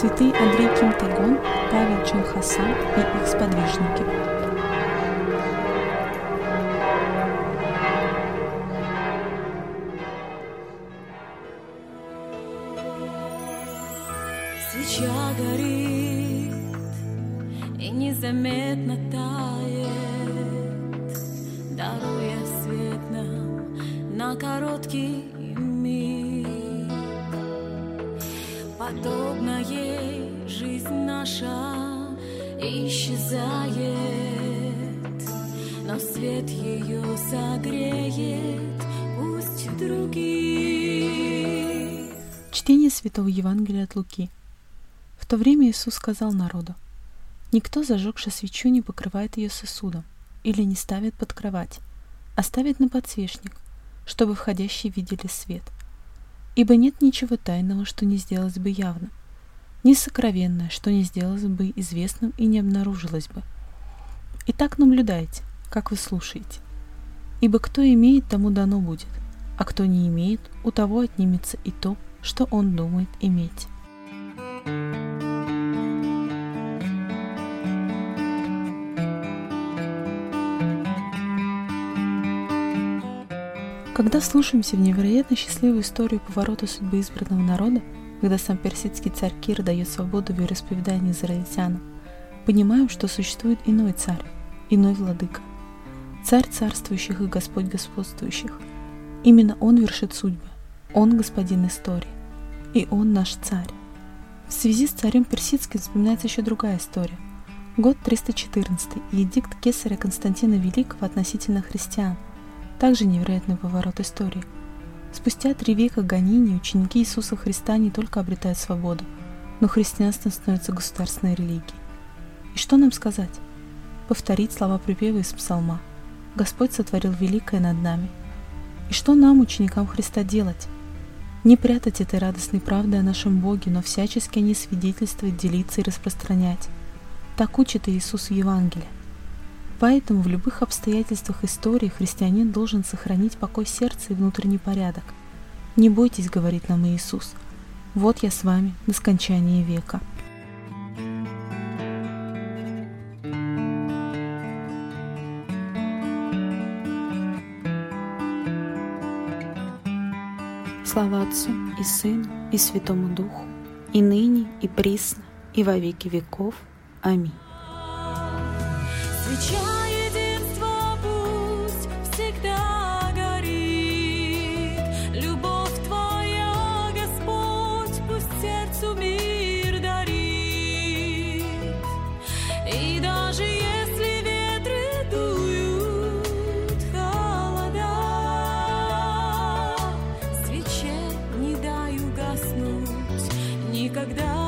святые Андрей Кимтагон, Павел Чон Хасан и их сподвижники. Свеча горит и незаметно тает, даруя свет нам на короткий Подобно ей жизнь наша исчезает, но свет ее согреет, пусть другие. Чтение Святого Евангелия от Луки. В то время Иисус сказал народу, «Никто, зажегши свечу, не покрывает ее сосудом или не ставит под кровать, а ставит на подсвечник, чтобы входящие видели свет. Ибо нет ничего тайного, что не сделалось бы явно, ни сокровенное, что не сделалось бы известным и не обнаружилось бы. Итак, наблюдайте, как вы слушаете. Ибо кто имеет, тому дано будет, а кто не имеет, у того отнимется и то, что он думает иметь. Когда слушаемся в невероятно счастливую историю поворота судьбы избранного народа, когда сам персидский царь Кир дает свободу вероисповеданию израильтянам, понимаем, что существует иной царь, иной владыка, царь царствующих и Господь господствующих. Именно Он вершит судьбы, Он господин истории, и Он наш царь. В связи с царем персидским вспоминается еще другая история. Год 314 и эдикт кесаря Константина Великого относительно христиан – также невероятный поворот истории. Спустя три века гонений ученики Иисуса Христа не только обретают свободу, но христианство становится государственной религией. И что нам сказать? Повторить слова припева из псалма «Господь сотворил великое над нами». И что нам, ученикам Христа, делать? Не прятать этой радостной правды о нашем Боге, но всячески о ней свидетельствовать, делиться и распространять. Так учит Иисус в Евангелии. Поэтому в любых обстоятельствах истории христианин должен сохранить покой сердца и внутренний порядок. «Не бойтесь», — говорит нам Иисус, — «вот я с вами до скончания века». Слава Отцу и Сыну и Святому Духу, и ныне, и присно, и во веки веков. Аминь. Свеча единства пусть всегда горит. Любовь Твоя, Господь, пусть сердцу мир дарит. И даже если ветры дуют холода, свече не дай угаснуть никогда.